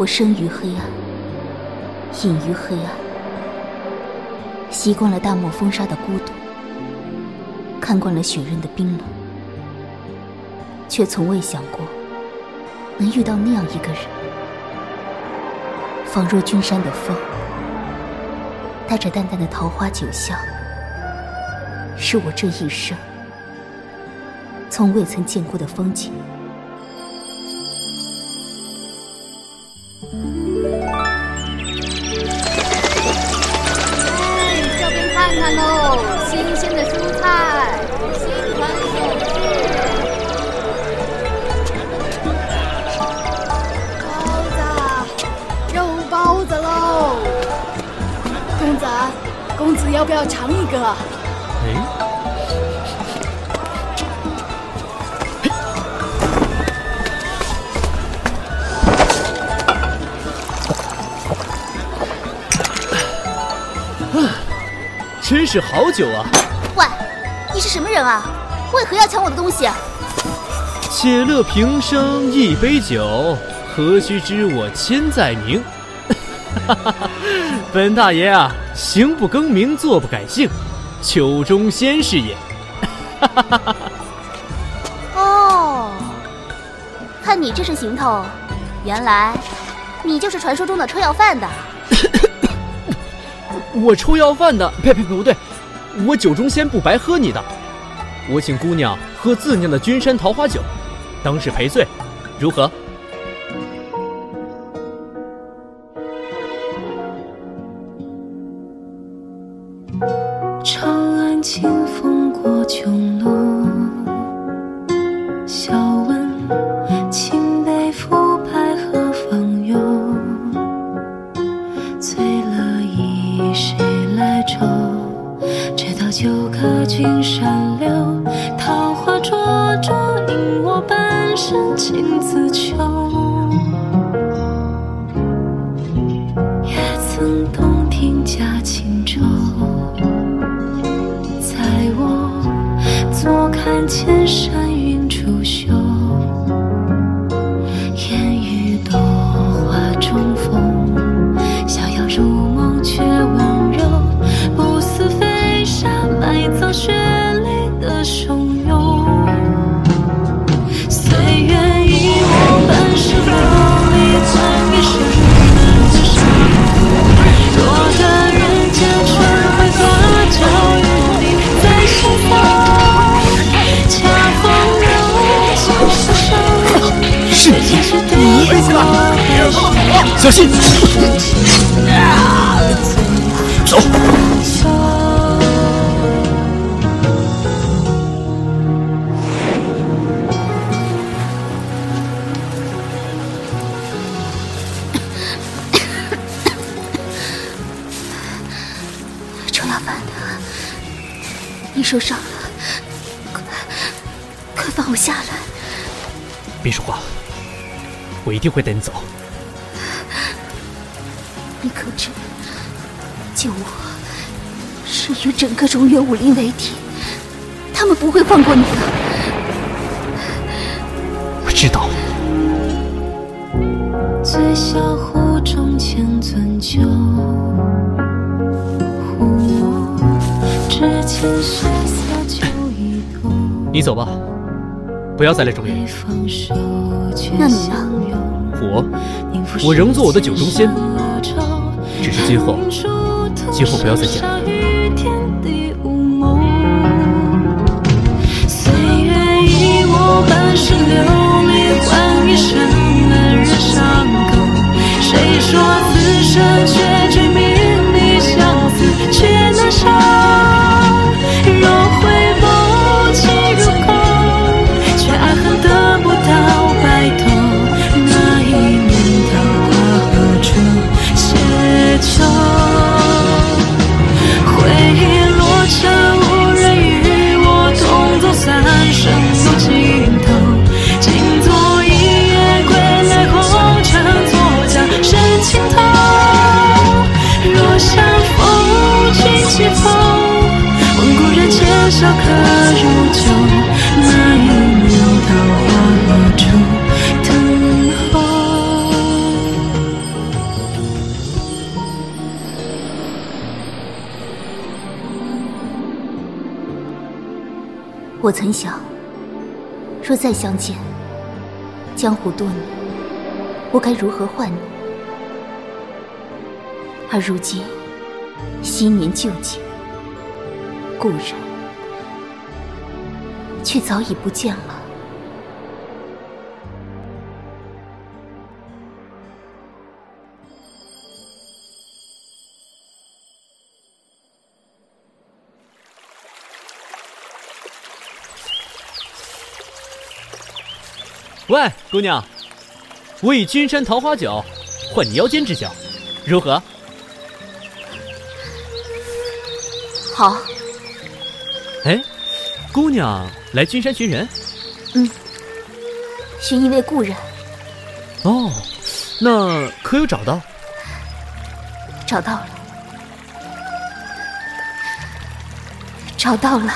我生于黑暗，隐于黑暗，习惯了大漠风沙的孤独，看惯了雪刃的冰冷，却从未想过能遇到那样一个人，仿若君山的风，带着淡淡的桃花酒香，是我这一生从未曾见过的风景。公子要不要尝一个？哎。真是好酒啊！喂，你是什么人啊？为何要抢我的东西？且乐平生一杯酒，何须知我千载名？本大爷啊，行不更名，坐不改姓，酒中仙是也。哦，看你这身行头，原来你就是传说中的抽要饭的。我抽要饭的，呸呸呸，不对，我酒中仙不白喝你的，我请姑娘喝自酿的君山桃花酒，当是赔罪，如何？长安清风过琼楼，笑问清北府拍何方有？醉了忆谁来愁？直到酒客君山留，桃花灼灼引我半生情自囚。也曾洞庭驾轻舟，千山小心！走。抽要饭的，你受伤了，快快放我下来！别说话，我一定会带你走。你可知，救我是与整个中原武林为敌，他们不会放过你的。我知道。醉笑壶中千樽酒。你走吧，不要再来中原。那你呢？我，我仍做我的酒中仙，只是今后，今后不要再见下可如酒？那一年桃花一处等候。我曾想，若再相见，江湖多年，我该如何换你？而如今，昔年旧景。故人。却早已不见了。喂，姑娘，我以君山桃花酒换你腰间之酒，如何？好。哎，姑娘来君山寻人？嗯，寻一位故人。哦，那可有找到？找到了，找到了。